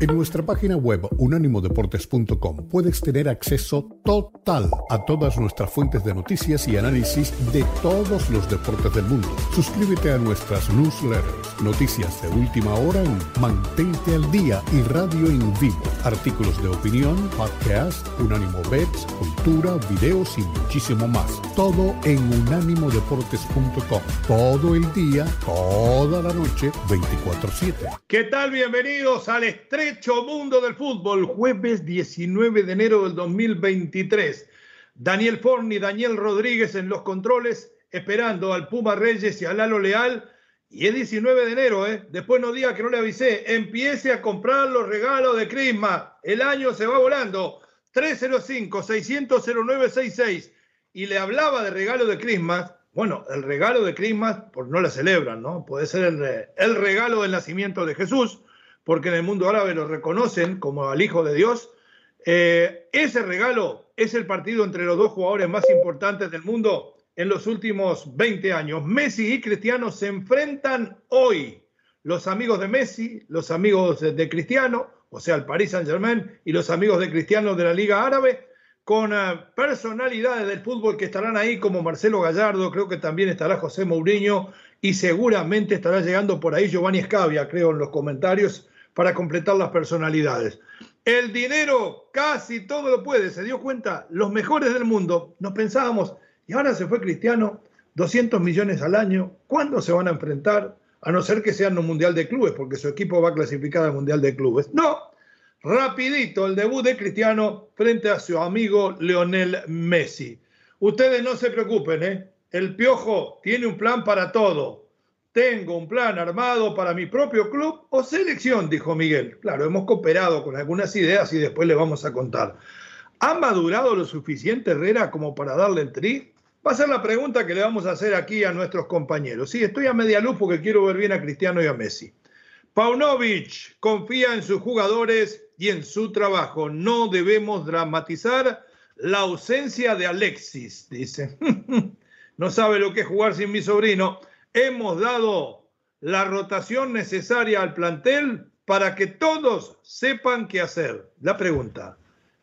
En nuestra página web unánimodeportes.com puedes tener acceso total a todas nuestras fuentes de noticias y análisis de todos los deportes del mundo. Suscríbete a nuestras newsletters, noticias de última hora en Mantente al Día y Radio en Vivo, artículos de opinión, podcast, Unánimo Bets, cultura, videos y muchísimo más. Todo en unánimodeportes.com. Todo el día, toda la noche, 24/7. ¿Qué tal? Bienvenidos al estreno mundo del fútbol, jueves 19 de enero del 2023. Daniel Forni, Daniel Rodríguez en los controles, esperando al Puma Reyes y al Lalo Leal. Y es 19 de enero, ¿eh? Después no diga que no le avisé. Empiece a comprar los regalos de Crisma. El año se va volando. 305-600-0966. Y le hablaba de regalo de Christmas. Bueno, el regalo de Christmas, por no la celebran, ¿no? Puede ser el regalo del nacimiento de Jesús porque en el mundo árabe lo reconocen como al Hijo de Dios. Eh, ese regalo es el partido entre los dos jugadores más importantes del mundo en los últimos 20 años. Messi y Cristiano se enfrentan hoy. Los amigos de Messi, los amigos de Cristiano, o sea, el Paris Saint Germain y los amigos de Cristiano de la Liga Árabe, con eh, personalidades del fútbol que estarán ahí como Marcelo Gallardo, creo que también estará José Mourinho y seguramente estará llegando por ahí Giovanni Escavia, creo en los comentarios, para completar las personalidades. El dinero casi todo lo puede, se dio cuenta, los mejores del mundo, nos pensábamos, y ahora se fue Cristiano, 200 millones al año, ¿cuándo se van a enfrentar? A no ser que sean un Mundial de Clubes, porque su equipo va a clasificar al Mundial de Clubes. No, rapidito el debut de Cristiano frente a su amigo Leonel Messi. Ustedes no se preocupen, ¿eh? el Piojo tiene un plan para todo. Tengo un plan armado para mi propio club o selección, dijo Miguel. Claro, hemos cooperado con algunas ideas y después le vamos a contar. ¿Ha madurado lo suficiente Herrera como para darle el tri? Va a ser la pregunta que le vamos a hacer aquí a nuestros compañeros. Sí, estoy a media luz porque quiero ver bien a Cristiano y a Messi. Paunovic confía en sus jugadores y en su trabajo. No debemos dramatizar la ausencia de Alexis, dice. no sabe lo que es jugar sin mi sobrino hemos dado la rotación necesaria al plantel para que todos sepan qué hacer. La pregunta,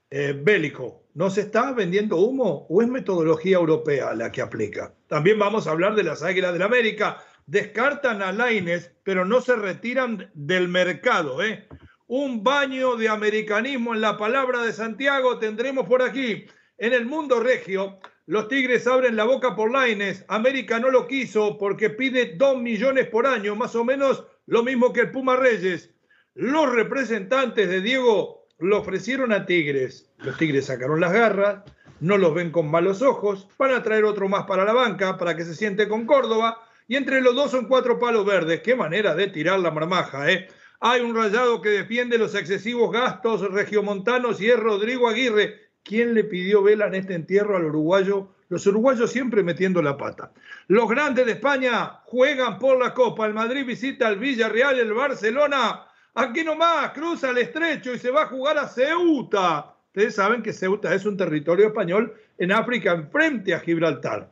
eh, Bélico, ¿no se está vendiendo humo o es metodología europea la que aplica? También vamos a hablar de las Águilas del América. Descartan a Laines, pero no se retiran del mercado. ¿eh? Un baño de americanismo en la palabra de Santiago tendremos por aquí. En el mundo regio, los Tigres abren la boca por Laines. América no lo quiso porque pide 2 millones por año, más o menos lo mismo que el Puma Reyes. Los representantes de Diego lo ofrecieron a Tigres. Los Tigres sacaron las garras, no los ven con malos ojos, van a traer otro más para la banca, para que se siente con Córdoba. Y entre los dos son cuatro palos verdes. Qué manera de tirar la marmaja, ¿eh? Hay un rayado que defiende los excesivos gastos regiomontanos y es Rodrigo Aguirre ¿Quién le pidió vela en este entierro al uruguayo? Los uruguayos siempre metiendo la pata. Los grandes de España juegan por la Copa. El Madrid visita al Villarreal, el Barcelona. Aquí nomás, cruza el estrecho y se va a jugar a Ceuta. Ustedes saben que Ceuta es un territorio español en África, enfrente a Gibraltar.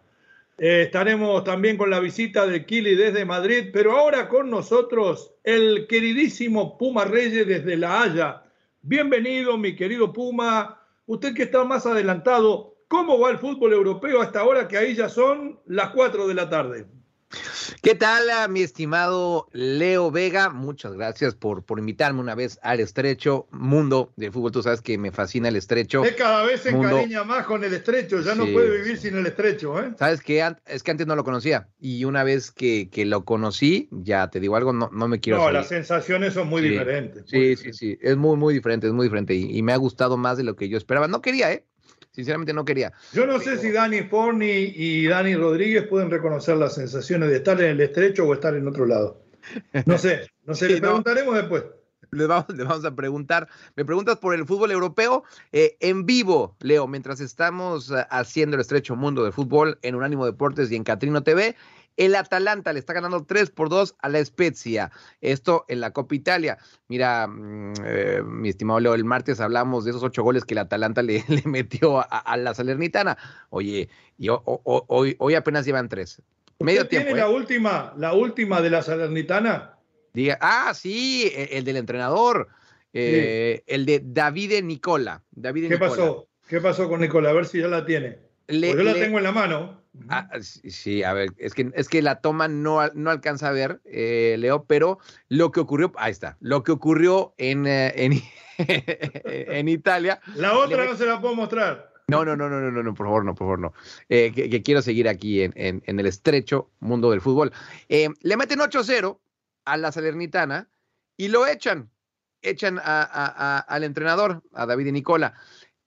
Eh, estaremos también con la visita de Kili desde Madrid, pero ahora con nosotros el queridísimo Puma Reyes desde La Haya. Bienvenido, mi querido Puma. Usted que está más adelantado, ¿cómo va el fútbol europeo hasta ahora que ahí ya son las 4 de la tarde? ¿Qué tal, ah, mi estimado Leo Vega? Muchas gracias por, por invitarme una vez al estrecho mundo del fútbol. Tú sabes que me fascina el estrecho. Es cada vez se encariña más con el estrecho, ya no puede vivir sin el estrecho. ¿eh? Sabes que es que antes no lo conocía y una vez que, que lo conocí, ya te digo algo, no, no me quiero. No, las sensaciones son muy diferentes. sí, sí, sí, es muy, muy diferente, es muy diferente y, y me ha gustado más de lo que yo esperaba. No quería, ¿eh? Sinceramente no quería. Yo no sé si Dani Forni y Dani Rodríguez pueden reconocer las sensaciones de estar en el estrecho o estar en otro lado. No sé, no sé, le preguntaremos después. vamos, vamos, a preguntar. Me preguntas por el fútbol europeo eh, en vivo, Leo, mientras estamos eh, haciendo el estrecho mundo del fútbol en Unánimo Deportes y en Catrino TV. El Atalanta le está ganando 3 por 2 a la Spezia. Esto en la Copa Italia. Mira, mm, eh, mi estimado Leo, el martes hablamos de esos ocho goles que el Atalanta le, le metió a, la Salernitana. Oye, y hoy, hoy, apenas llevan tres. Medio tiempo. ¿Tiene la ¿eh? última, la última de la Salernitana? Diga, ah, sí, e, el, del entrenador. Eh, el de Davide Nicola. ¿Qué pasó? ¿Qué pasó con Nicola? A ver si ya la tiene. Pues yo la tengo en la mano. Ah, sí, a ver, es que, es que la toma no, no alcanza a ver, eh, Leo, pero lo que ocurrió, ahí está, lo que ocurrió en, eh, en, Italia. La otra no se la puedo mostrar. No, no, no, no, no, no, por favor, no, por favor, no. Eh, que, quiero seguir aquí en, en, el estrecho mundo del fútbol. le meten 8-0 a la Salernitana y lo echan. Echan a, al entrenador, a David y Nicola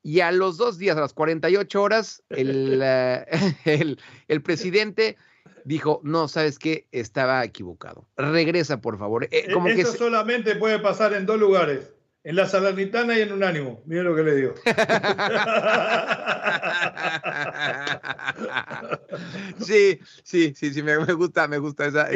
y a los dos días, a las 48 horas, el, eh, el, el presidente dijo, no, ¿sabes qué? Estaba equivocado. Regresa, por favor. Eh, e, como Eso solamente puede pasar en dos lugares. En la Salernitana y en Unánimo. Mira lo que le digo. sí, sí, sí, sí, me, gusta, me gusta esa,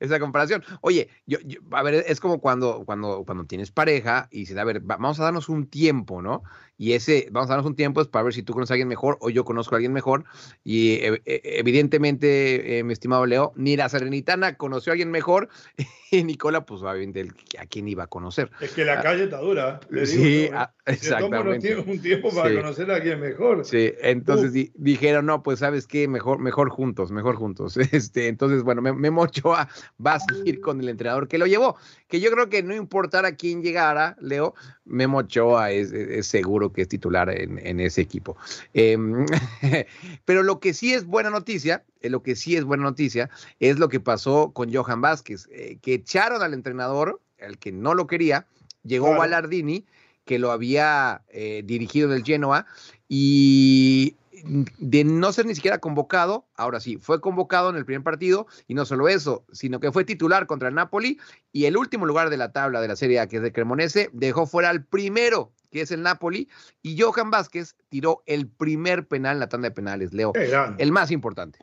esa, comparación. Oye, yo, a ver, es como cuando, cuando, cuando tienes pareja y dices, a ver, vamos a darnos un tiempo, ¿no? y ese, vamos a darnos un tiempo es para ver si tú conoces a alguien mejor o yo conozco a alguien mejor. Y e, e, evidentemente, eh, mi estimado Leo, ni la Serenitana conoció a alguien mejor y Nicola, pues obviamente, ¿a quién iba a conocer? Es que la ah, calle está dura. sí, ah, exactamente. Se un tiempo para conocer a alguien mejor. Sí, entonces dijeron, no, pues sabes qué, mejor, mejor juntos, mejor juntos. Este, entonces, bueno, Memo Ochoa va a seguir con el entrenador que lo llevó, que yo creo que no importara quién llegara, Leo, Memo Ochoa es, es seguro que es titular en, ese equipo. Em, pero lo que sí es buena noticia, eh, lo que sí es buena noticia, es lo que pasó con Johan Vázquez, eh, que echaron al entrenador, el que no lo quería, llegó Ballardini, que lo había eh, dirigido del Genoa, y de no ser ni siquiera convocado, ahora sí, fue convocado en el primer partido y no solo eso, sino que fue titular contra el Napoli y el último lugar de la tabla de la Serie A, que es de Cremonese, dejó fuera al primero que es el Napoli, y Johan Vázquez tiró el primer penal en la tanda de penales, Leo. El más importante.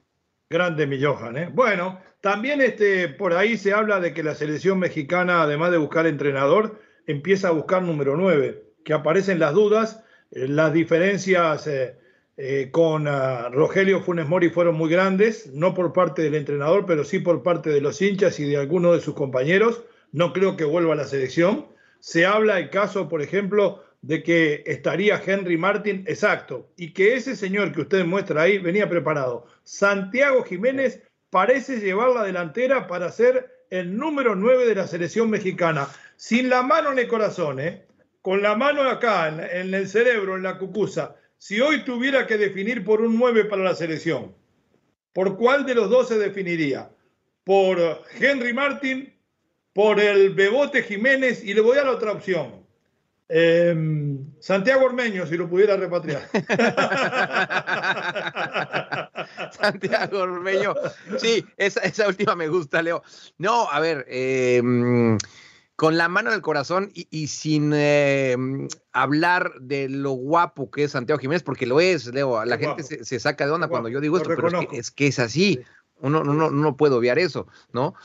Grande mi Johan, ¿eh? Bueno, también este, por ahí se habla de que la selección mexicana, además de buscar entrenador, empieza a buscar número 9, que aparecen las dudas, eh, las diferencias eh, eh, con ah, Rogelio Funes Mori fueron muy grandes, no por parte del entrenador, pero sí por parte de los hinchas y de algunos de sus compañeros. No creo que vuelva a la selección. Se habla el caso, por ejemplo, de que estaría Henry Martin, exacto, y que ese señor que usted muestra ahí venía preparado. Santiago Jiménez parece llevar la delantera para ser el número 9 de la selección mexicana, sin la mano en el corazón, ¿eh? con la mano acá, en, el cerebro, en la cucusa. Si hoy tuviera que definir por un 9 para la selección, ¿por cuál de los dos se definiría? ¿Por Henry Martin? ¿Por el Bebote Jiménez? Y le voy a la otra opción Em, Santiago Ormeño, si lo pudiera repatriar. Santiago Ormeño. Sí, esa, última me gusta, Leo. No, a ver, em, con la mano del corazón y, sin em, hablar de lo guapo que es Santiago Jiménez, porque lo es, Leo. La gente se, saca de onda cuando yo digo esto, pero es que, es así. Uno no, puede obviar eso, ¿no?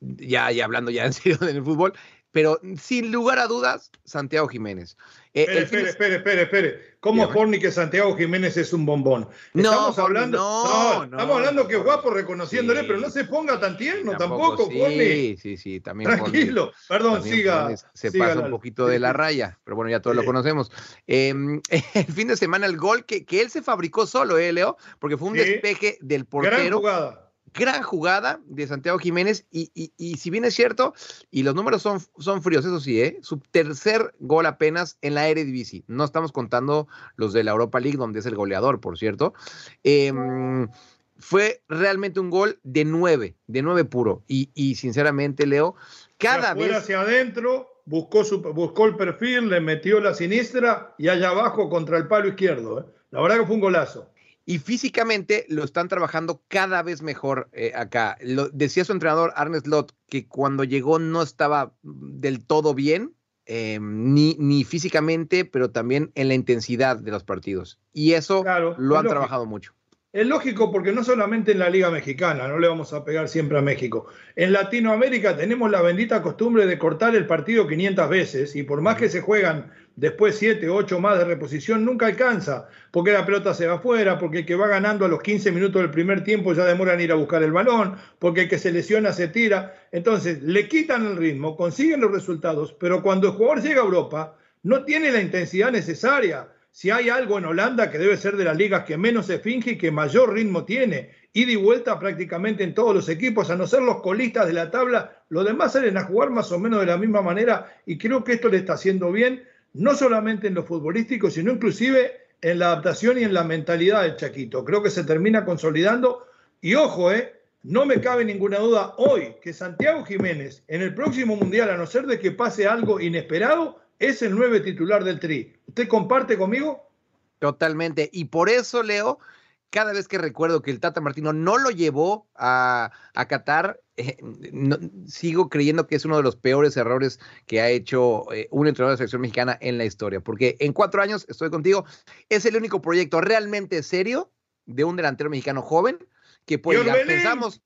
ya, ya hablando ya en serio del fútbol, pero sin lugar a dudas, Santiago Jiménez. Eh, espere, espere, espere, espere, ¿Cómo Forni que Santiago Jiménez es un bombón? Estamos no, hablando, no, estamos hablando que es guapo reconociéndole, pero no se ponga tan tierno tampoco, sí, Sí, sí, sí, también. Tranquilo, perdón, siga. se pasa un poquito de la raya, pero bueno, ya todos lo conocemos. Em, el fin de semana el gol que, que él se fabricó solo, ¿eh, Leo? Porque fue un despeje del portero. Gran jugada gran jugada de Santiago Jiménez y, si bien es cierto, y los números son, son fríos, eso sí, ¿eh? su tercer gol apenas en la Eredivisie. No estamos contando los de la Europa League, donde es el goleador, por cierto. Em, fue realmente un gol de nueve, de nueve puro. Y, sinceramente, Leo, cada vez... hacia adentro, buscó, su, buscó el perfil, le metió la siniestra y allá abajo contra el palo izquierdo. ¿eh? La verdad que fue un golazo. Y físicamente lo están trabajando cada vez mejor eh, acá. Lo, decía su entrenador Arne Slot que cuando llegó no estaba del todo bien, eh, ni, ni, físicamente, pero también en la intensidad de los partidos. Y eso lo han trabajado mucho. Es lógico porque no solamente en la Liga Mexicana, no le vamos a pegar siempre a México. En Latinoamérica tenemos la bendita costumbre de cortar el partido 500 veces y por más que se juegan después 7, 8 más de reposición, nunca alcanza, porque la pelota se va afuera, porque el que va ganando a los 15 minutos del primer tiempo ya demora en ir a buscar el balón, porque el que se lesiona se tira. Entonces, le quitan el ritmo, consiguen los resultados, pero cuando el jugador llega a Europa, no tiene la intensidad necesaria si hay algo en Holanda que debe ser de las ligas que menos se finge y que mayor ritmo tiene, ida y vuelta prácticamente en todos los equipos, a no ser los colistas de la tabla, los demás salen a jugar más o menos de la misma manera y creo que esto le está haciendo bien, no solamente en lo futbolístico, sino inclusive en la adaptación y en la mentalidad del Chaquito. Creo que se termina consolidando y ojo, eh, no me cabe ninguna duda hoy que Santiago Jiménez en el próximo Mundial, a no ser de que pase algo inesperado, es el nueve titular del Tri. ¿Usted comparte conmigo? Totalmente. Y por eso, Leo, cada vez que recuerdo que el Tata Martino no lo llevó a, Qatar, eh, sigo creyendo que es uno de los peores errores que ha hecho eh, un entrenador de la selección mexicana en la historia. Porque en cuatro años, estoy contigo, es el único proyecto realmente serio de un delantero mexicano joven que pues pensamos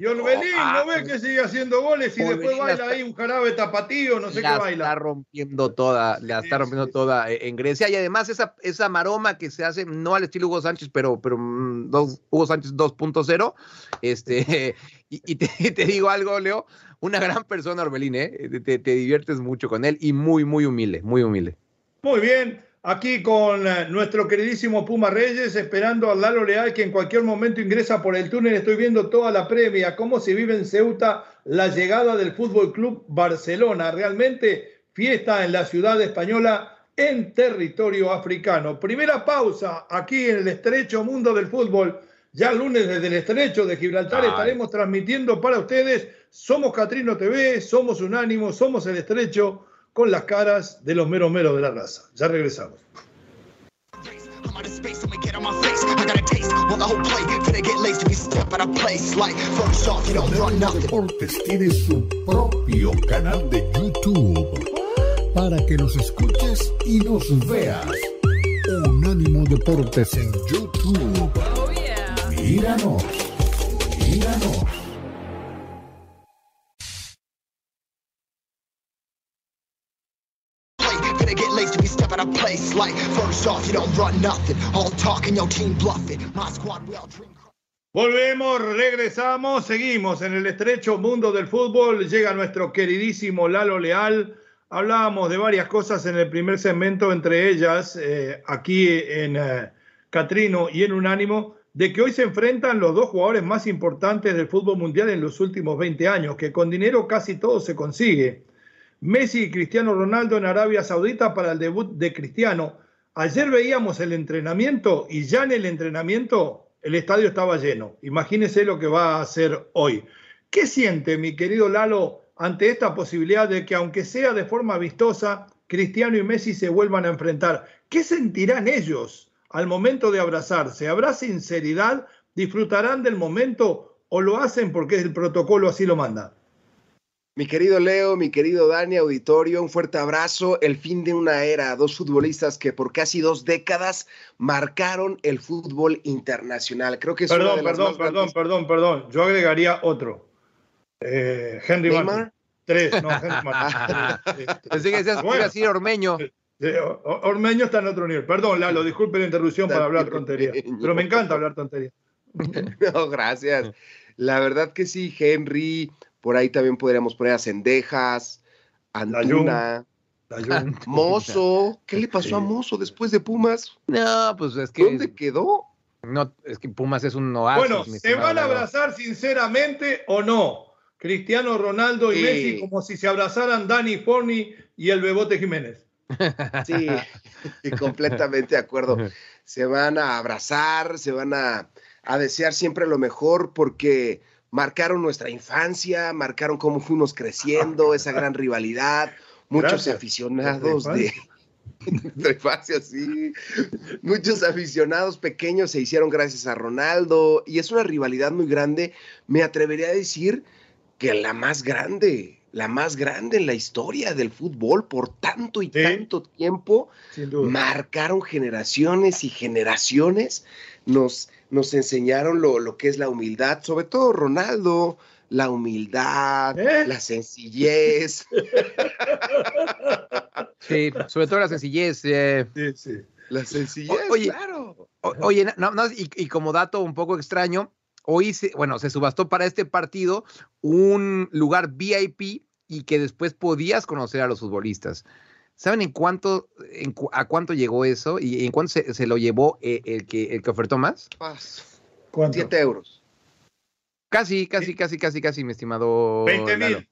y Orbelín, ¿no ves que sigue haciendo goles y después baila ahí un jarabe tapatío, no sé qué baila? está rompiendo toda, la está rompiendo toda en Grecia. Y además esa, esa maroma que se hace, no al estilo Hugo Sánchez, pero, pero mm, dos, Hugo Sánchez 2.0. Este, y, te, digo algo, Leo, una gran persona, Orbelín, ¿eh? te, te diviertes mucho con él y muy, muy humilde, muy humilde. Muy bien aquí con eh, nuestro queridísimo Puma Reyes, esperando a Lalo Leal, que en cualquier momento ingresa por el túnel. Estoy viendo toda la previa, cómo se vive en Ceuta la llegada del Fútbol Club Barcelona. Realmente fiesta en la ciudad española en territorio africano. Primera pausa aquí en el estrecho mundo del fútbol. Ya el lunes desde el estrecho de Gibraltar estaremos transmitiendo para ustedes. Somos Catrino TV, somos Unánimo, somos el estrecho con las caras de los meros meros de la raza. Ya regresamos. Deportes tiene su propio canal de YouTube para que nos escuches y nos veas. Unánimo Deportes en YouTube. Míranos, míranos. Volvemos, regresamos, seguimos en el estrecho mundo del fútbol. Llega nuestro queridísimo Lalo Leal. Hablábamos de varias cosas en el primer segmento, entre ellas eh, aquí en eh, Catrino y en Unánimo, de que hoy se enfrentan los dos jugadores más importantes del fútbol mundial en los últimos 20 años, que con dinero casi todo se consigue. Messi y Cristiano Ronaldo en Arabia Saudita para el debut de Cristiano. Ayer veíamos el entrenamiento y ya en el entrenamiento el estadio estaba lleno. Imagínese lo que va a hacer hoy. ¿Qué siente, mi querido Lalo, ante esta posibilidad de que, aunque sea de forma vistosa, Cristiano y Messi se vuelvan a enfrentar? ¿Qué sentirán ellos al momento de abrazarse? ¿Habrá sinceridad? ¿Disfrutarán del momento o lo hacen porque el protocolo así lo manda? Mi querido Leo, mi querido Dani, auditorio, un fuerte abrazo. El fin de una era, dos futbolistas que por casi dos décadas marcaron el fútbol internacional. Creo que es perdón, perdón, perdón, perdón, perdón. Yo agregaría otro. Eh, Henry Neymar. Tres, no, Henry Pensé que decías bueno, así Ormeño. Ormeño está en otro nivel. Perdón, Lalo, disculpe la interrupción para hablar tontería. Pero me encanta hablar tontería. no, gracias. La verdad que sí, Henry, por ahí también podríamos poner a Cendejas, Antuna, Mozo. ¿Qué le pasó a Mozo después de Pumas? No, pues es que. ¿Dónde quedó? No, es que Pumas es un oasis. Bueno, ¿se van a abrazar sinceramente o no? Cristiano Ronaldo y Messi, como si se abrazaran Dani Forni y el Bebote Jiménez. Sí, completamente de acuerdo. Se van a abrazar, se van a, a desear siempre lo mejor porque marcaron nuestra infancia, marcaron cómo fuimos creciendo, esa gran rivalidad, muchos aficionados de, Trefacio, sí. Muchos aficionados pequeños se hicieron gracias a Ronaldo y es una rivalidad muy grande. Me atrevería a decir que la más grande, la más grande en la historia del fútbol por tanto y tanto tiempo. Marcaron generaciones y generaciones. Nos, nos enseñaron lo, lo que es la humildad, sobre todo Ronaldo la humildad, ¿Eh? la sencillez. Sí, sobre todo la sencillez. Eh. Sí, sí. La sencillez, oye, claro. oye, no, no, y, como dato un poco extraño, hoy, se, bueno, se subastó para este partido un lugar VIP y que después podías conocer a los futbolistas. ¿Saben en cuánto, a cuánto llegó eso y en cuánto se, lo llevó eh, el, que, el que ofertó más? ¿Cuánto? Siete euros. Casi, casi, casi, casi, casi, mi estimado. 20 mil.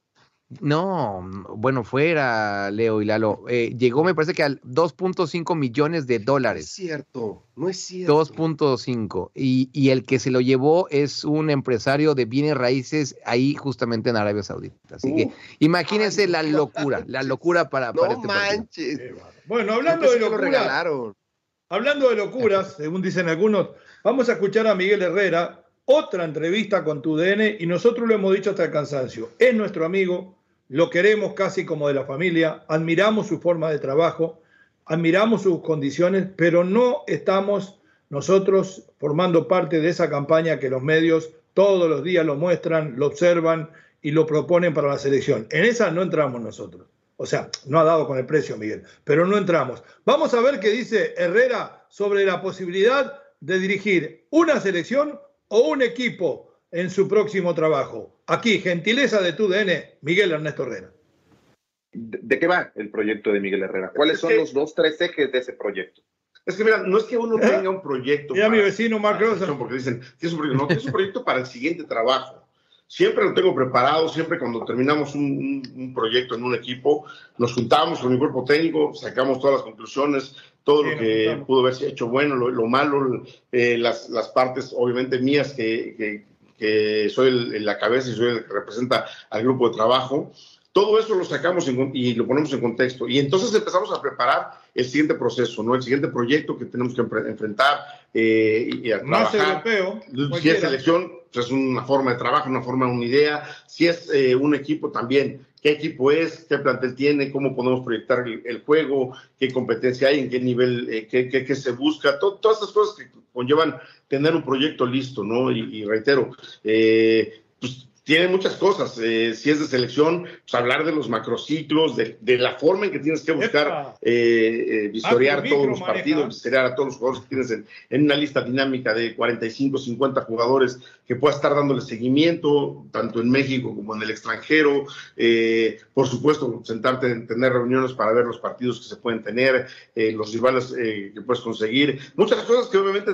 No, bueno, fuera, Leo y Lalo. Eh, llegó, me parece que al 2.5 millones de dólares. No es cierto, no es cierto. 2.5. Y, y, el que se lo llevó es un empresario de bienes raíces ahí justamente en Arabia Saudita. Así que imagínense la locura, la locura para, no este manches. Bueno, hablando de locuras. Hablando de locuras, según dicen algunos, vamos a escuchar a Miguel Herrera otra entrevista con tu DN y nosotros lo hemos dicho hasta el cansancio. Es nuestro amigo, lo queremos casi como de la familia, admiramos su forma de trabajo, admiramos sus condiciones, pero no estamos nosotros formando parte de esa campaña que los medios todos los días lo muestran, lo observan y lo proponen para la selección. En esa no entramos nosotros. O sea, no ha dado con el precio, Miguel, pero no entramos. Vamos a ver qué dice Herrera sobre la posibilidad de dirigir una selección o un equipo en su próximo trabajo. Aquí, gentileza de tu DN, Miguel Ernesto Herrera. ¿De qué va el proyecto de Miguel Herrera? ¿Cuáles son los dos, tres ejes de ese proyecto? Es que mira, no es que uno ¿Eh? tenga un proyecto. Mira mi vecino Mark Porque dicen, es un proyecto? No, es un proyecto para el siguiente trabajo. Siempre lo tengo preparado, siempre cuando terminamos un, proyecto en un equipo, nos juntamos con mi cuerpo técnico, sacamos todas las conclusiones, todo lo que pudo haberse hecho bueno, lo, malo, eh, las, las, partes obviamente mías que, que, soy la cabeza y soy el que representa al grupo de trabajo. Todo eso lo sacamos y lo ponemos en contexto. Y entonces empezamos a preparar el siguiente proceso, ¿no? El siguiente proyecto que tenemos que enfrentar eh, y, a Más europeo. Si es selección, pues es una forma de trabajo, una forma, una idea. Si es eh, un equipo también, qué equipo es, qué plantel tiene, cómo podemos proyectar el, juego, qué competencia hay, en qué nivel, eh, qué, qué, se busca, todas estas cosas que conllevan tener un proyecto listo, ¿no? Y, reitero, eh, pues tiene muchas cosas. Eh, si es de selección, pues hablar de los macrociclos, de, de la forma en que tienes que buscar eh, eh visorear todos los partidos, visorear a todos los jugadores que tienes en, una lista dinámica de 45, 50 jugadores que pueda estar dándole seguimiento, tanto en México como en el extranjero. Eh, por supuesto, sentarte en tener reuniones para ver los partidos que se pueden tener, los rivales que puedes conseguir. Muchas cosas que obviamente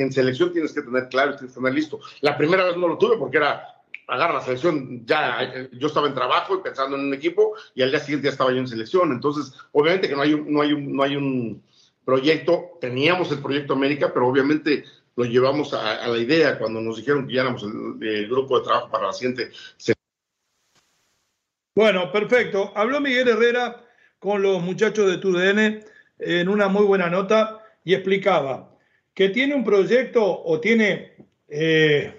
en selección tienes que tener claro, tienes que tener listo. La primera vez no lo tuve porque era agarra la selección, ya eh, yo estaba en trabajo y pensando en un equipo y al día siguiente ya estaba yo en selección. Entonces, obviamente que no hay un, no hay no hay un proyecto, teníamos el proyecto América, pero obviamente lo llevamos a, la idea cuando nos dijeron que ya éramos el, grupo de trabajo para la siguiente. Bueno, perfecto. Habló Miguel Herrera con los muchachos de TUDN en una muy buena nota y explicaba que tiene un proyecto o tiene eh,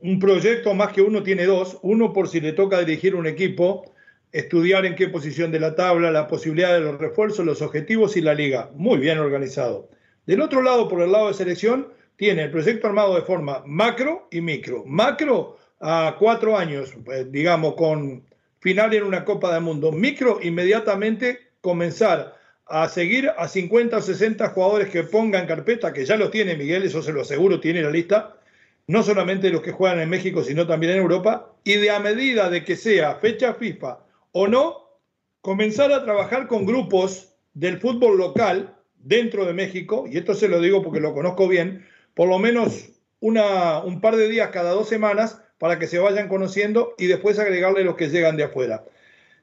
un proyecto más que uno tiene dos, uno por si le toca dirigir un equipo, estudiar en qué posición de la tabla, la posibilidad de los refuerzos, los objetivos y la liga, muy bien organizado. Del otro lado, por el lado de selección, tiene el proyecto armado de forma macro y micro. Macro a cuatro años, pues, digamos, con final en una Copa del Mundo. Micro, inmediatamente comenzar a seguir a 50 o 60 jugadores que pongan carpeta, que ya lo tiene Miguel, eso se lo aseguro, tiene la lista, no solamente los que juegan en México, sino también en Europa, y de a medida de que sea fecha FIFA o no, comenzar a trabajar con grupos del fútbol local dentro de México, y esto se lo digo porque lo conozco bien, por lo menos una, un par de días cada dos semanas para que se vayan conociendo y después agregarle los que llegan de afuera.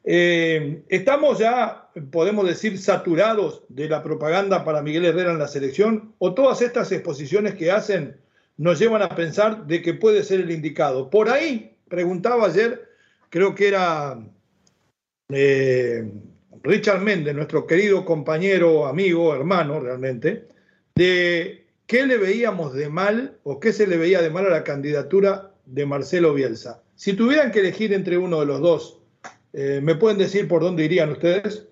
Eh, estamos ya, podemos decir, saturados de la propaganda para Miguel Herrera en la selección, o todas estas exposiciones que hacen nos llevan a pensar de que puede ser el indicado. Por ahí, preguntaba ayer, creo que era eh, Richard Méndez, nuestro querido compañero, amigo, hermano realmente, de qué le veíamos de mal o qué se le veía de mal a la candidatura de Marcelo Bielsa. Si tuvieran que elegir entre uno de los dos, eh, ¿me pueden decir por dónde irían ustedes?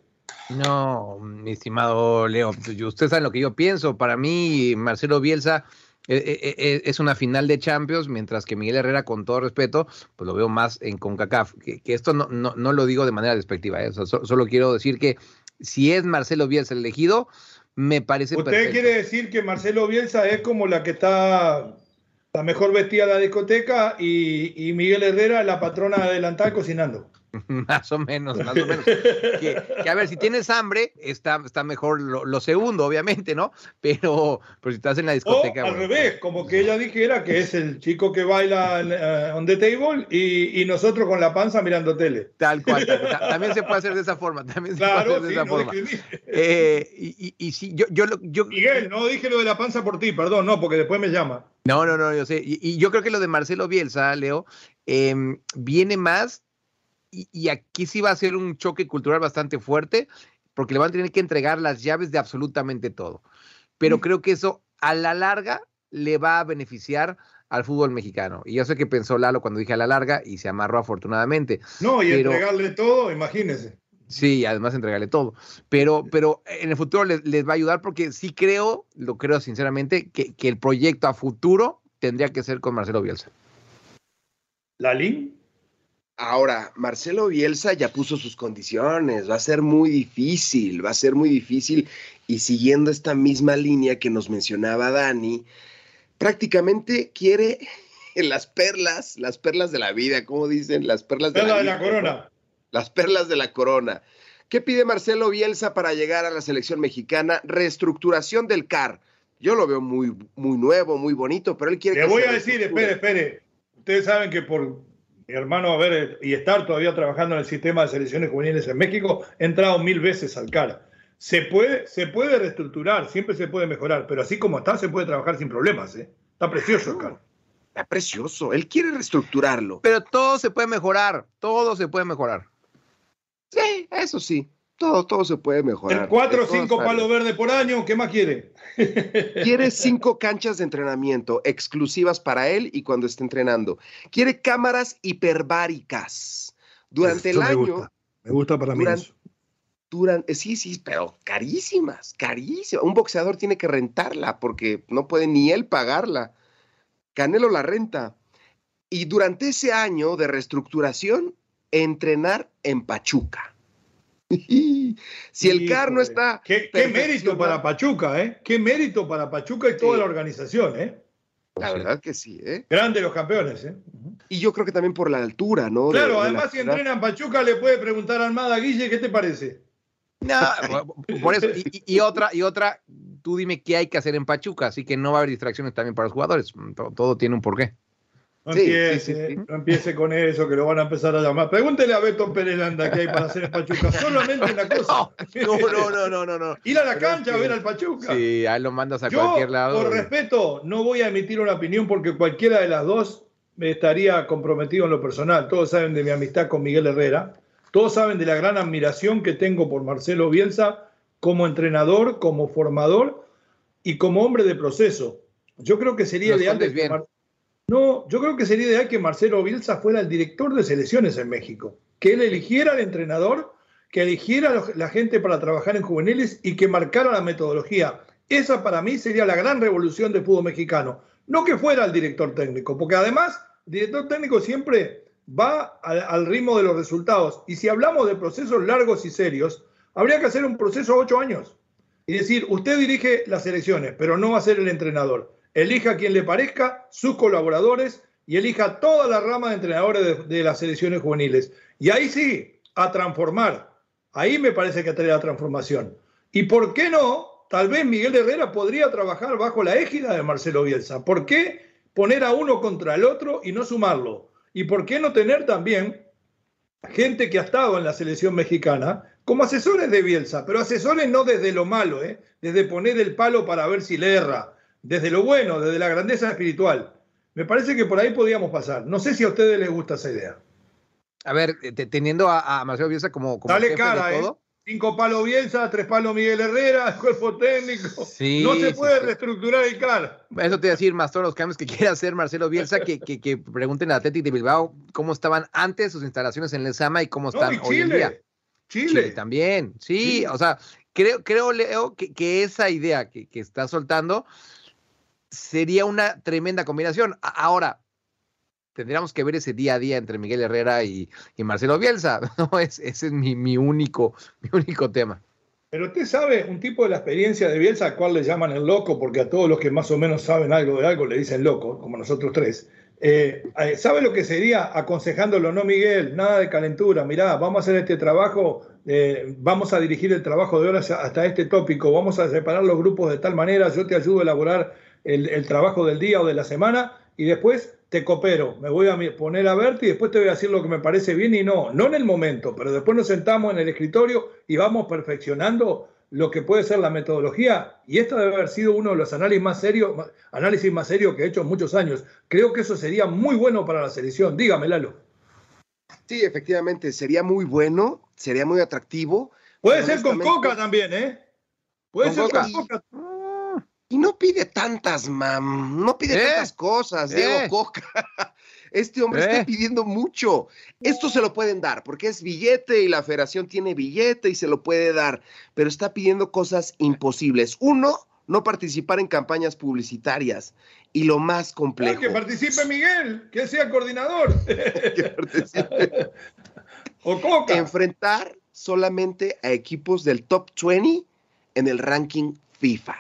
No, mi estimado Leo, usted sabe lo que yo pienso. Para mí, Marcelo Bielsa es una final de Champions, mientras que Miguel Herrera, con todo respeto, pues lo veo más en CONCACAF. Que, esto no, no, lo digo de manera despectiva, solo quiero decir que si es Marcelo Bielsa el elegido, me parece ¿Usted quiere decir que Marcelo Bielsa es como la que está la mejor vestida de la discoteca y, y Miguel Herrera la patrona adelantada cocinando? más o menos, más o menos. Que, a ver, si tienes hambre, está, está mejor lo, segundo, obviamente, ¿no? Pero, pero si estás en la discoteca. al revés, como que ella dijera que es el chico que baila eh, on the table y, y, nosotros con la panza mirando tele. Tal cual, también se puede hacer de esa forma. También se puede hacer de esa forma. Eh, y, y, sí, yo, yo, yo. Miguel, no dije lo de la panza por ti, perdón, no, porque después me llama. No, no, no, yo sé. Y, yo creo que lo de Marcelo Bielsa, Leo, em, viene más y, aquí sí va a ser un choque cultural bastante fuerte, porque le van a tener que entregar las llaves de absolutamente todo. Pero mm. creo que eso a la larga le va a beneficiar al fútbol mexicano. Y yo sé que pensó Lalo cuando dije a la larga y se amarró afortunadamente. No, y entregarle todo, imagínese. Sí, además entregarle todo. Pero, pero en el futuro les, va a ayudar porque sí creo, lo creo sinceramente, que, que el proyecto a futuro tendría que ser con Marcelo Bielsa. ¿Lalín? Ahora, Marcelo Bielsa ya puso sus condiciones, va a ser muy difícil, va a ser muy difícil. Y siguiendo esta misma línea que nos mencionaba Dani, prácticamente quiere las perlas, las perlas de la vida, ¿cómo dicen? Las perlas de, la, de la corona. Las perlas de la corona. ¿Qué pide Marcelo Bielsa para llegar a la selección mexicana? Reestructuración del CAR. Yo lo veo muy, muy nuevo, muy bonito, pero él quiere... Le voy a decir, espere, espere. Ustedes saben que por mi hermano, a ver, y estar todavía trabajando en el sistema de selecciones juveniles en México, he entrado mil veces al CAR. Se puede, se puede reestructurar, siempre se puede mejorar, pero así como está, se puede trabajar sin problemas. ¿eh? Está precioso el CAR. Está precioso. Él quiere reestructurarlo. Pero todo se puede mejorar. Todo se puede mejorar. Sí, eso sí. Todo, todo se puede mejorar. cuatro o cinco palos verdes por año, ¿qué más quiere? Quiere cinco canchas de entrenamiento exclusivas para él y cuando esté entrenando. Quiere cámaras hiperbáricas. Durante el año. Me gusta para mí eso. Durante, sí, sí, pero carísimas, carísimas. Un boxeador tiene que rentarla porque no puede ni él pagarla. Canelo la renta. Y durante ese año de reestructuración, entrenar en Pachuca si el CAR no está. Qué, mérito para Pachuca, ¿eh? Qué mérito para Pachuca y toda la organización, ¿eh? La verdad que sí, ¿eh? Grande los campeones, ¿eh? Y yo creo que también por la altura, ¿no? Claro, además, si entrena en Pachuca, le puede preguntar a Almada Guille, ¿qué te parece? No, por eso. Y, otra, y otra, tú dime qué hay que hacer en Pachuca, así que no va a haber distracciones también para los jugadores. todo tiene un porqué. No, empiece, no empiece con eso, que lo van a empezar a llamar. Pregúntele a Beto Perelanda qué hay para hacer en Pachuca. Solamente una cosa. No, no, no, no, no. Ir a la cancha a ver al Pachuca. Sí, ahí lo mandas a cualquier lado. Por respeto, no voy a emitir una opinión porque cualquiera de las dos me estaría comprometido en lo personal. Todos saben de mi amistad con Miguel Herrera. Todos saben de la gran admiración que tengo por Marcelo Bielsa como entrenador, como formador y como hombre de proceso. Yo creo que sería ideal que no, yo creo que sería ideal que Marcelo Bielsa fuera el director de selecciones en México, que él eligiera al entrenador, que eligiera la gente para trabajar en juveniles y que marcara la metodología. Esa para mí sería la gran revolución del fútbol mexicano. No que fuera el director técnico, porque además el director técnico siempre va al, ritmo de los resultados. Y si hablamos de procesos largos y serios, habría que hacer un proceso a ocho años. Y decir, usted dirige las selecciones, pero no va a ser el entrenador elija a quien le parezca, sus colaboradores y elija toda la rama de entrenadores de, las selecciones juveniles. Y ahí sí, a transformar. Ahí me parece que trae la transformación. ¿Y por qué no? Tal vez Miguel Herrera podría trabajar bajo la égida de Marcelo Bielsa. ¿Por qué poner a uno contra el otro y no sumarlo? ¿Y por qué no tener también gente que ha estado en la selección mexicana como asesores de Bielsa? Pero asesores no desde lo malo, ¿eh? desde poner el palo para ver si le erra, desde lo bueno, desde la grandeza espiritual. Me parece que por ahí podíamos pasar. No sé si a ustedes les gusta esa idea. A ver, teniendo a, Marcelo Bielsa como, como Dale cara, de todo. cinco palos Bielsa, tres palos Miguel Herrera, cuerpo técnico. no se puede reestructurar el CAR. Eso te voy a decir más todos los cambios que quiera hacer Marcelo Bielsa, que, que, pregunten a Atlético de Bilbao cómo estaban antes sus instalaciones en Lezama y cómo están hoy en día. Chile. también, sí, o sea, creo, creo Leo, que, que esa idea que, que está soltando sería una tremenda combinación. Ahora, tendríamos que ver ese día a día entre Miguel Herrera y, Marcelo Bielsa. ese es mi, único, mi único tema. Pero usted sabe, un tipo de la experiencia de Bielsa, al cual le llaman el loco, porque a todos los que más o menos saben algo de algo le dicen loco, como nosotros tres. Eh, eh, ¿Sabe lo que sería aconsejándolo? No, Miguel, nada de calentura. Mirá, vamos a hacer este trabajo, eh, vamos a dirigir el trabajo de horas hasta este tópico, vamos a separar los grupos de tal manera, yo te ayudo a elaborar el, el trabajo del día o de la semana y después te coopero, me voy a poner a verte y después te voy a decir lo que me parece bien y no, no en el momento, pero después nos sentamos en el escritorio y vamos perfeccionando lo que puede ser la metodología y esto debe haber sido uno de los análisis más serios, análisis más serios que he hecho en muchos años. Creo que eso sería muy bueno para la selección. Dígame, Lalo. Sí, efectivamente, sería muy bueno, sería muy atractivo. Puede ser con Coca también, ¿eh? Puede ser con Coca. Y no pide tantas, mam, no pide ¿Eh? tantas cosas, Diego ¿Eh? Coca. Este hombre está ¿Eh? pidiendo mucho. Esto se lo pueden dar porque es billete y la federación tiene billete y se lo puede dar, pero está pidiendo cosas imposibles. Uno, no participar en campañas publicitarias. Y lo más complejo. que participe Miguel, que sea coordinador. que participe. o Coca. Enfrentar solamente a equipos del top 20 en el ranking FIFA.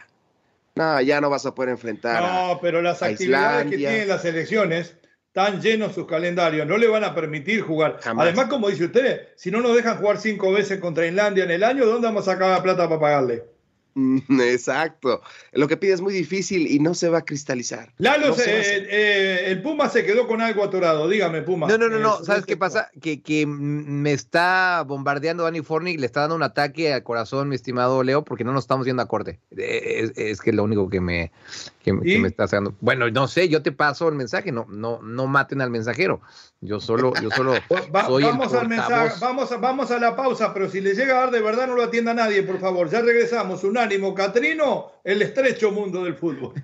No, ya no vas a poder enfrentar. No, pero las actividades que tienen las elecciones están llenos sus calendarios, no le van a permitir jugar. Además, como dice usted, si no nos dejan jugar cinco veces contra Islandia en el año, ¿dónde vamos a sacar la plata para pagarle? Exacto. Lo que pide es muy difícil y no se va a cristalizar. Lalo, eh, el Puma se quedó con algo atorado. Dígame, Puma. No, no, no, no. ¿Sabes qué pasa? Que, que me está bombardeando Danny Fornick, le está dando un ataque al corazón, mi estimado Leo, porque no nos estamos yendo a corte. Es, es que es lo único que me, que, me está haciendo. Bueno, no sé, yo te paso el mensaje, no, no, no maten al mensajero. Yo solo, yo solo vamos al mensaje, vamos, vamos a la pausa, pero si le llega a dar de verdad no lo atienda nadie, por favor. Ya regresamos. Unánimo, Catrino, el estrecho mundo del fútbol.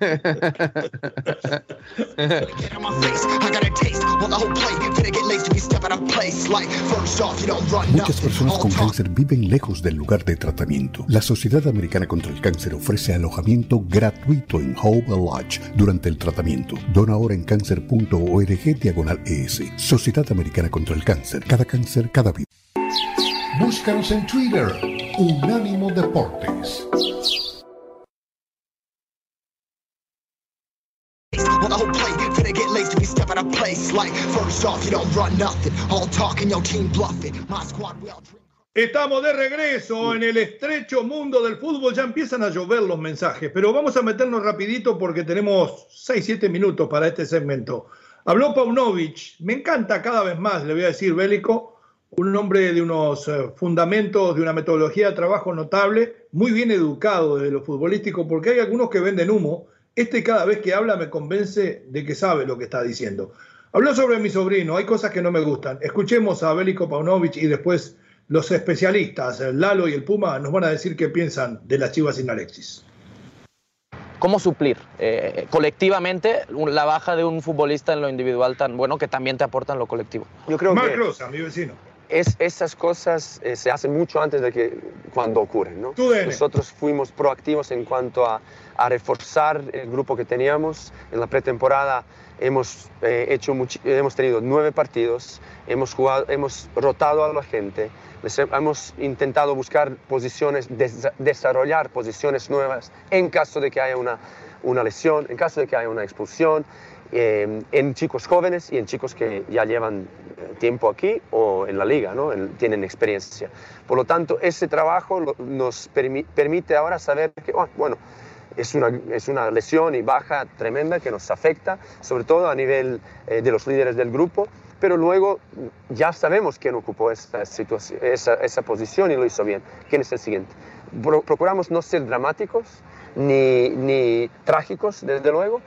Muchas personas con cáncer viven lejos del lugar de tratamiento. La Sociedad Americana contra el Cáncer ofrece alojamiento gratuito en Hope Lodge durante el tratamiento. Dona ahora en cáncer.org diagonal ES. Sociedad Americana contra el Cáncer. Cada cáncer, cada vida. Búscanos en Twitter. Unánimo Deportes. Estamos de regreso en el estrecho mundo del fútbol. Ya empiezan a llover los mensajes, pero vamos a meternos rapidito porque tenemos 6-7 minutos para este segmento. Habló Paunovic. Me encanta cada vez más, le voy a decir, Bélico, un hombre de unos eh, fundamentos, de una metodología de trabajo notable, muy bien educado desde lo futbolístico, porque hay algunos que venden humo este cada vez que habla me convence de que sabe lo que está diciendo. Habló sobre mi sobrino, hay cosas que no me gustan. Escuchemos a Bélico Paunovic y después los especialistas, el Lalo y el Puma, nos van a decir qué piensan de las Chivas sin Alexis. ¿Cómo suplir eh, colectivamente la baja de un futbolista en lo individual tan bueno que también te aporta en lo colectivo? Yo creo Marc que... mi vecino es, esas cosas eh, se hacen mucho antes de que cuando ocurren. ¿no? Nosotros fuimos proactivos en cuanto a, a, reforzar el grupo que teníamos. En la pretemporada hemos, eh, hecho hemos tenido nueve partidos, hemos, jugado, hemos rotado a la gente, hemos intentado buscar posiciones, desarrollar posiciones nuevas en caso de que haya una, una lesión, en caso de que haya una expulsión. Eh, en chicos jóvenes y en chicos que ya llevan eh, tiempo aquí o en la liga, ¿no? tienen experiencia. Por lo tanto, ese trabajo nos permite ahora saber que, oh, bueno, es una, es una lesión y baja tremenda que nos afecta, sobre todo a nivel eh, de los líderes del grupo, pero luego ya sabemos quién ocupó esa, esa, esa posición y lo hizo bien. ¿Quién es el siguiente? Procuramos no ser dramáticos ni, ni trágicos, desde luego,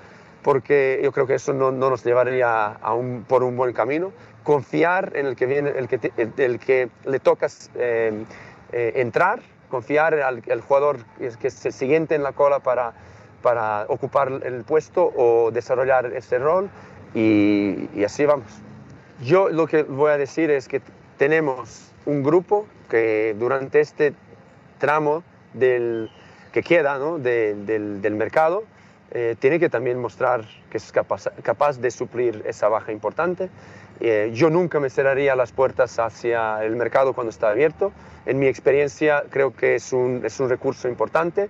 porque yo creo que eso no, no nos llevaría a un, por un buen camino. Confiar en el que, viene, el que, el, que le tocas eh, eh, entrar, confiar al, jugador que es el siguiente en la cola para, para ocupar el puesto o desarrollar ese rol y, así vamos. Yo lo que voy a decir es que tenemos un grupo que durante este tramo del, que queda del, del, mercado eh, tiene que también mostrar que es capaz, capaz de suplir esa baja importante. Eh, yo nunca me cerraría las puertas hacia el mercado cuando está abierto. En mi experiencia creo que es un, es un recurso importante,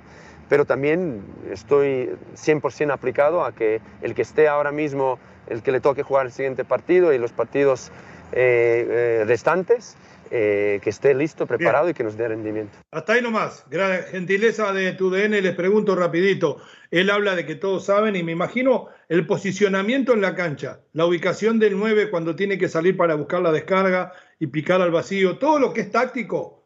pero también estoy 100% aplicado a que el que esté ahora mismo, el que le toque jugar el siguiente partido y los partidos eh, eh, restantes, eh, que esté listo, preparado y que nos dé rendimiento. Hasta ahí nomás. Gran gentileza de tu DN, les pregunto rapidito. Él habla de que todos saben y me imagino el posicionamiento en la cancha, la ubicación del 9 cuando tiene que salir para buscar la descarga y picar al vacío, todo lo que es táctico,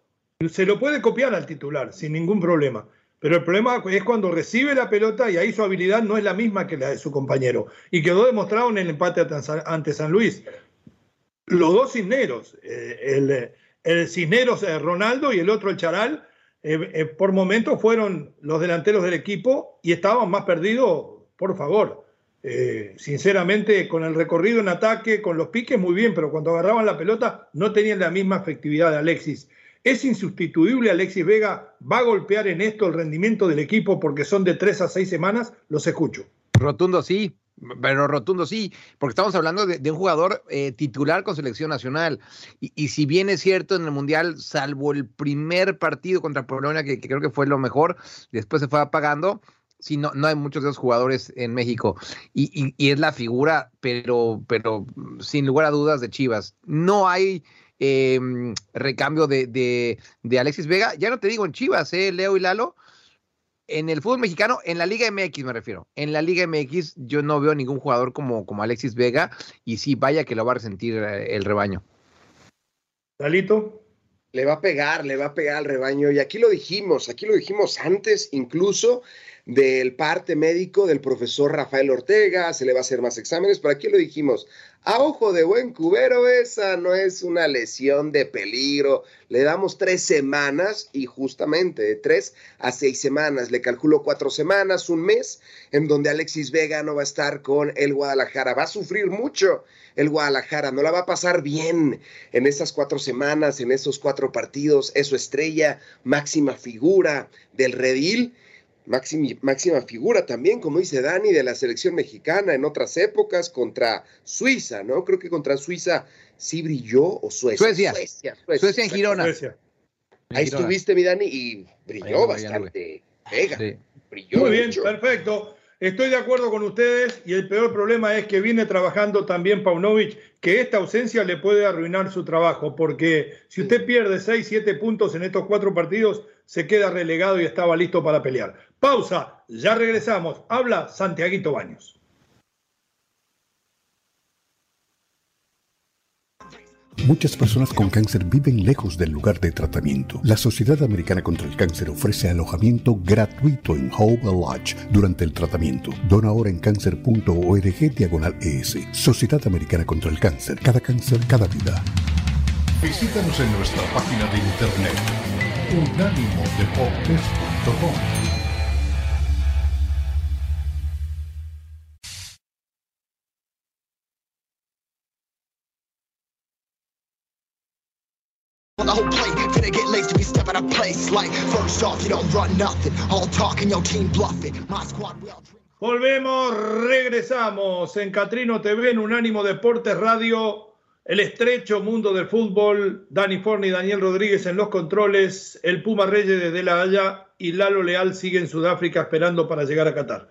se lo puede copiar al titular sin ningún problema. Pero el problema es cuando recibe la pelota y ahí su habilidad no es la misma que la de su compañero. Y quedó demostrado en el empate ante San Luis los dos cisneros, eh, el, el, cisneros eh, Ronaldo y el otro el Charal, eh, por momentos fueron los delanteros del equipo y estaban más perdidos, por favor. sinceramente, con el recorrido en ataque, con los piques, muy bien, pero cuando agarraban la pelota no tenían la misma efectividad de Alexis. ¿Es insustituible Alexis Vega? ¿Va a golpear en esto el rendimiento del equipo porque son de tres a seis semanas? Los escucho. Rotundo sí, pero rotundo sí, porque estamos hablando de, un jugador eh, titular con selección nacional. Y, si bien es cierto en el Mundial, salvo el primer partido contra Polonia, que, creo que fue lo mejor, después se fue apagando, sí, no, no hay muchos de esos jugadores en México. Y, es la figura, pero, pero sin lugar a dudas, de Chivas. No hay em, recambio de, de, de, Alexis Vega. Ya no te digo en Chivas, ¿eh? Leo y Lalo en el fútbol mexicano, en la Liga MX me refiero. En la Liga MX yo no veo ningún jugador como, como Alexis Vega y sí, vaya que lo va a resentir eh, el rebaño. Salito. Le va a pegar, le va a pegar al rebaño. Y aquí lo dijimos, aquí lo dijimos antes incluso del parte médico del profesor Rafael Ortega, se le va a hacer más exámenes, pero aquí lo dijimos, a ojo de buen cubero, esa no es una lesión de peligro, le damos tres semanas y justamente de tres a seis semanas, le calculo cuatro semanas, un mes, en donde Alexis Vega no va a estar con el Guadalajara, va a sufrir mucho el Guadalajara, no la va a pasar bien en esas cuatro semanas, en esos cuatro partidos, es su estrella, máxima figura del redil máxima, figura también, como dice Dani, de la selección mexicana en otras épocas contra Suiza, ¿no? Creo que contra Suiza sí brilló, o Suecia. Suecia, Suecia, Suecia, en Girona. Ahí estuviste, mi Dani, y brilló bastante. Pega, brilló Muy bien, perfecto. Estoy de acuerdo con ustedes y el peor problema es que viene trabajando también Paunovic, que esta ausencia le puede arruinar su trabajo, porque si usted pierde 6, 7 puntos en estos cuatro partidos, se queda relegado y estaba listo para pelear. Pausa, ya regresamos. Habla Santiaguito Baños. Muchas personas con cáncer viven lejos del lugar de tratamiento. La Sociedad Americana contra el Cáncer ofrece alojamiento gratuito en Hope Lodge durante el tratamiento. Dona ahora en cáncer.org diagonal ES. Sociedad Americana contra el Cáncer. Cada cáncer, cada vida. Visítanos en nuestra página de internet unánimodeportes.com. Volvemos, regresamos en Catrino TV, en Unánimo Deportes Radio, el estrecho mundo del fútbol, Dani Forni y Daniel Rodríguez en los controles, el Puma Reyes desde La Haya y Lalo Leal sigue en Sudáfrica esperando para llegar a Qatar.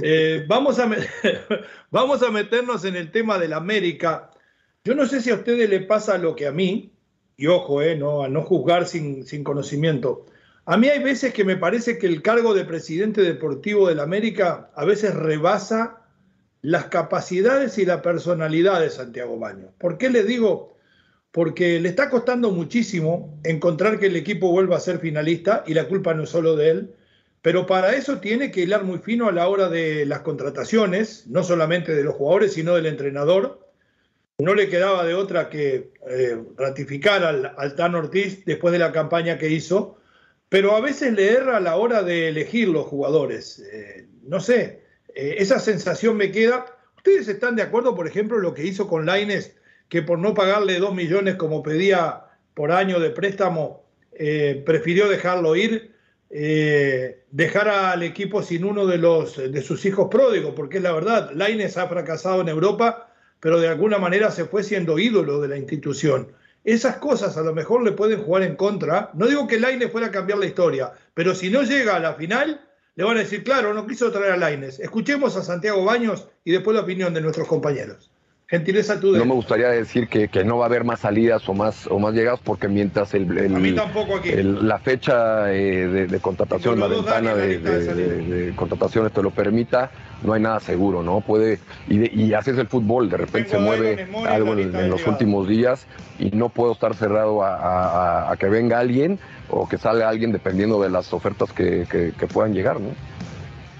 Eh, vamos, a vamos a meternos en el tema del América. Yo no sé si a ustedes le pasa lo que a mí, y ojo, eh, no, a no juzgar sin, sin conocimiento. A mí hay veces que me parece que el cargo de presidente deportivo del América a veces rebasa las capacidades y la personalidad de Santiago Baños. ¿Por qué le digo? Porque le está costando muchísimo encontrar que el equipo vuelva a ser finalista y la culpa no es solo de él, pero para eso tiene que hilar muy fino a la hora de las contrataciones, no solamente de los jugadores, sino del entrenador no le quedaba de otra que eh, ratificar al, al, Tan Ortiz después de la campaña que hizo, pero a veces le erra a la hora de elegir los jugadores. Eh, no sé, eh, esa sensación me queda. ¿Ustedes están de acuerdo, por ejemplo, lo que hizo con Laines, que por no pagarle dos millones como pedía por año de préstamo, prefirió dejarlo ir? dejar al equipo sin uno de los de sus hijos pródigos, porque es la verdad, Laines ha fracasado en Europa pero de alguna manera se fue siendo ídolo de la institución. Esas cosas a lo mejor le pueden jugar en contra. No digo que Laines fuera a cambiar la historia, pero si no llega a la final, le van a decir, claro, no quiso traer a Laines. Escuchemos a Santiago Baños y después la opinión de nuestros compañeros. Gentileza tú. No me gustaría decir que, no va a haber más salidas o más o más llegadas porque mientras el, la fecha eh, de, contratación, la ventana de, contrataciones te lo permita, no hay nada seguro, ¿no? Puede y, y así es el fútbol, de repente se mueve algo en, los últimos días y no puedo estar cerrado a, que venga alguien o que salga alguien dependiendo de las ofertas que, que puedan llegar, ¿no?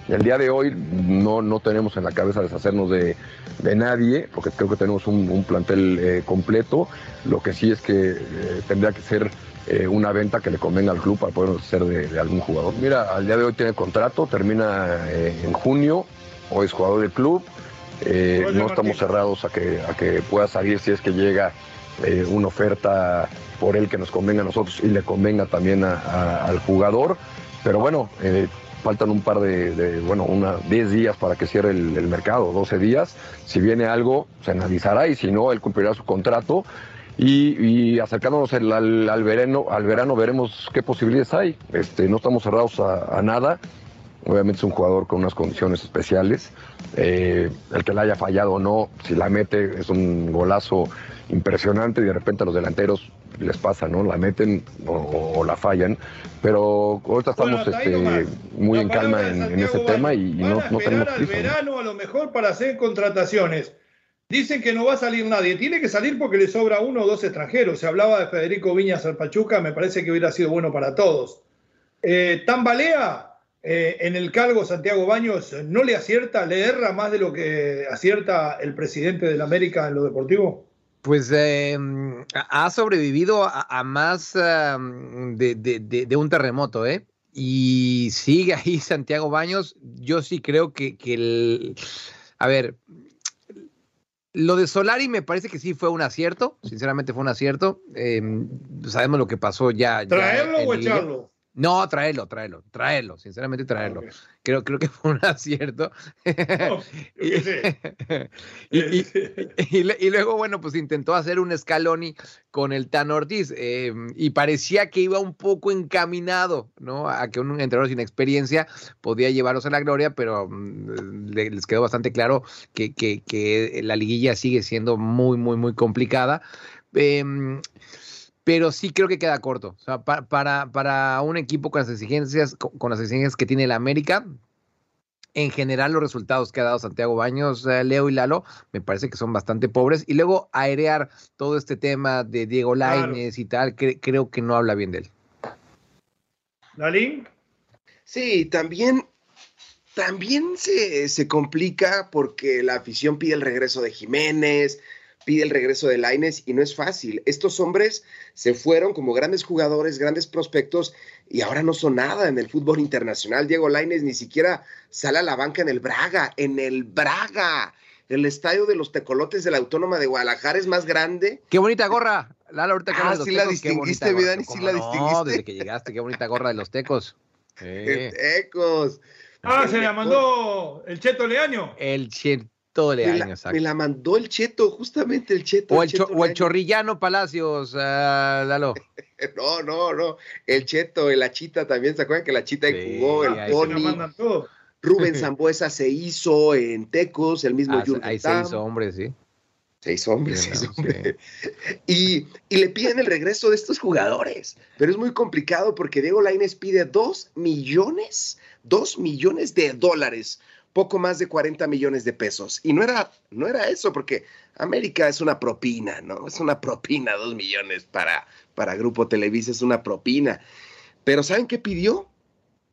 El día de hoy no, no tenemos en la cabeza deshacernos de, nadie, porque creo que tenemos un, plantel eh, completo. Lo que sí es que eh, tendría que ser eh, una venta que le convenga al club para poder hacer de, algún jugador. Mira, al día de hoy tiene contrato, termina en junio, hoy es jugador del club. no estamos cerrados a que, a que pueda salir si es que llega una oferta por él que nos convenga a nosotros y le convenga también al jugador. Pero bueno, faltan un par de, bueno, una 10 días para que cierre el, mercado, 12 días. Si viene algo, se analizará y si no, él cumplirá su contrato. Y, acercándonos al, verano, al verano veremos qué posibilidades hay. Este, no estamos cerrados a, nada. Obviamente es un jugador con unas condiciones especiales. Eh, el que la haya fallado o no, si la mete, es un golazo impresionante y de repente los delanteros les pasa, ¿no? La meten o, la fallan. Pero ahorita estamos este, muy en calma en, ese tema y, no, no tenemos prisa. verano a lo mejor para hacer contrataciones. Dicen que no va a salir nadie. Tiene que salir porque le sobra uno o dos extranjeros. Se hablaba de Federico Viñas al Pachuca, me parece que hubiera sido bueno para todos. Eh, Tambalea, eh, en el cargo Santiago Baños, ¿no le acierta, le erra más de lo que acierta el presidente de la América en lo deportivo? Pues em, ha sobrevivido a, más de, un terremoto, ¿eh? Y sigue ahí Santiago Baños. Yo sí creo que, el. A ver, lo de Solari me parece que sí fue un acierto. Sinceramente fue un acierto. Em, sabemos lo que pasó ya. ¿Traerlo o echarlo? No, tráelo, tráelo, tráelo, sinceramente tráelo. Creo, creo que fue un acierto. y, luego, bueno, pues intentó hacer un Scaloni con el Tan Ortiz em, y parecía que iba un poco encaminado, ¿no? A que un entrenador sin experiencia podía llevarlos a la gloria, pero mm, les quedó bastante claro que, que, que la liguilla sigue siendo muy, muy, muy complicada. Eh, pero sí creo que queda corto. O sea, para, para, un equipo con las exigencias, con, las exigencias que tiene el América, en general los resultados que ha dado Santiago Baños, eh, Leo y Lalo, me parece que son bastante pobres. Y luego aerear todo este tema de Diego Lainez y tal, creo que no habla bien de él. ¿Lalín? Sí, también, también se, se complica porque la afición pide el regreso de Jiménez, pide el regreso de Laines y no es fácil. Estos hombres se fueron como grandes jugadores, grandes prospectos y ahora no son nada en el fútbol internacional. Diego Laines ni siquiera sale a la banca en el Braga, en el Braga. El estadio de los tecolotes de la Autónoma de Guadalajara es más grande. Qué bonita gorra. Lala, ahorita ah, sí la distinguiste, mi Dani, sí la distinguiste. No, desde que llegaste, qué bonita gorra de los tecos. Tecos. Ah, se la mandó el Cheto Leaño. El Cheto todo me, la, me la mandó el Cheto, justamente el Cheto. O el, Chorrillano Palacios, uh, Lalo. no, no, no. El Cheto, el Achita también, ¿se acuerdan que la Chita jugó? El Pony. Rubén Zambuesa se hizo en Tecos, el mismo ah, Ahí se hizo hombre, sí. Seis hombres, seis hombres. Y, y, le piden el regreso de estos jugadores. Pero es muy complicado porque Diego Lainez pide dos millones, dos millones de dólares poco más de 40 millones de pesos. Y no era, no era eso, porque América es una propina, ¿no? Es una propina, dos millones para, para Grupo Televisa, es una propina. Pero ¿saben qué pidió?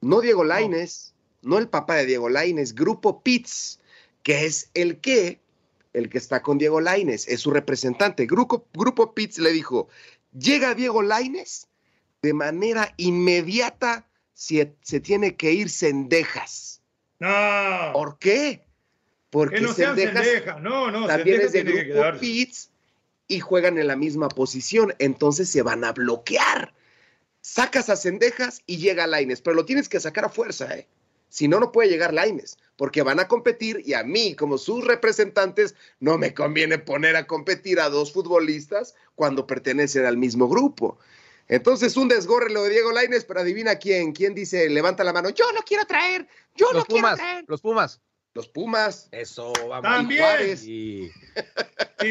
No Diego Laines, no. el papá de Diego Laines, Grupo Pitts, que es el que el que está con Diego Laines, es su representante. Grupo, Grupo Pitts le dijo, llega Diego Laines, de manera inmediata se, se tiene que ir Cendejas. No. ¿Por qué? Porque que no No, no, también es de Grupo Pitts y juegan en la misma posición, entonces se van a bloquear. Sacas a Cendejas y llega Laines, pero lo tienes que sacar a fuerza, ¿eh? Si no, no puede llegar Laines, porque van a competir y a mí, como sus representantes, no me conviene poner a competir a dos futbolistas cuando pertenecen al mismo grupo. Entonces, un desgorre lo de Diego Laines, pero adivina quién. ¿Quién dice, levanta la mano? Yo lo quiero traer, yo lo quiero traer. Los Pumas. Los Pumas. Eso, vamos. También. Y...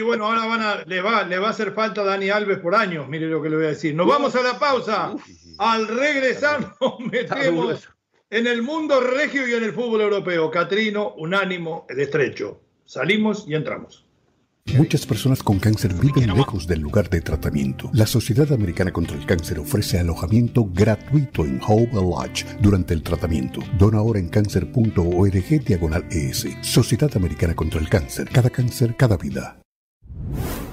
bueno, ahora van a, le, va, le va a hacer falta a Dani Alves por años, mire lo que le voy a decir. Nos vamos a la pausa. Al regresar nos metemos en el mundo regio y en el fútbol europeo, Catrino, Unánimo, el estrecho. Salimos y entramos. Muchas personas con cáncer viven lejos del lugar de tratamiento. La Sociedad Americana contra el Cáncer ofrece alojamiento gratuito en Hope Lodge durante el tratamiento. Dona ahora en cáncer.org diagonal ES. Sociedad Americana contra el Cáncer. Cada cáncer, cada vida.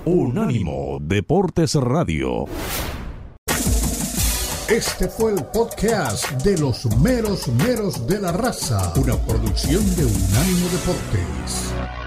Unánimo Deportes Radio. Este fue el podcast de los meros meros de la raza, una producción de Unánimo Deportes.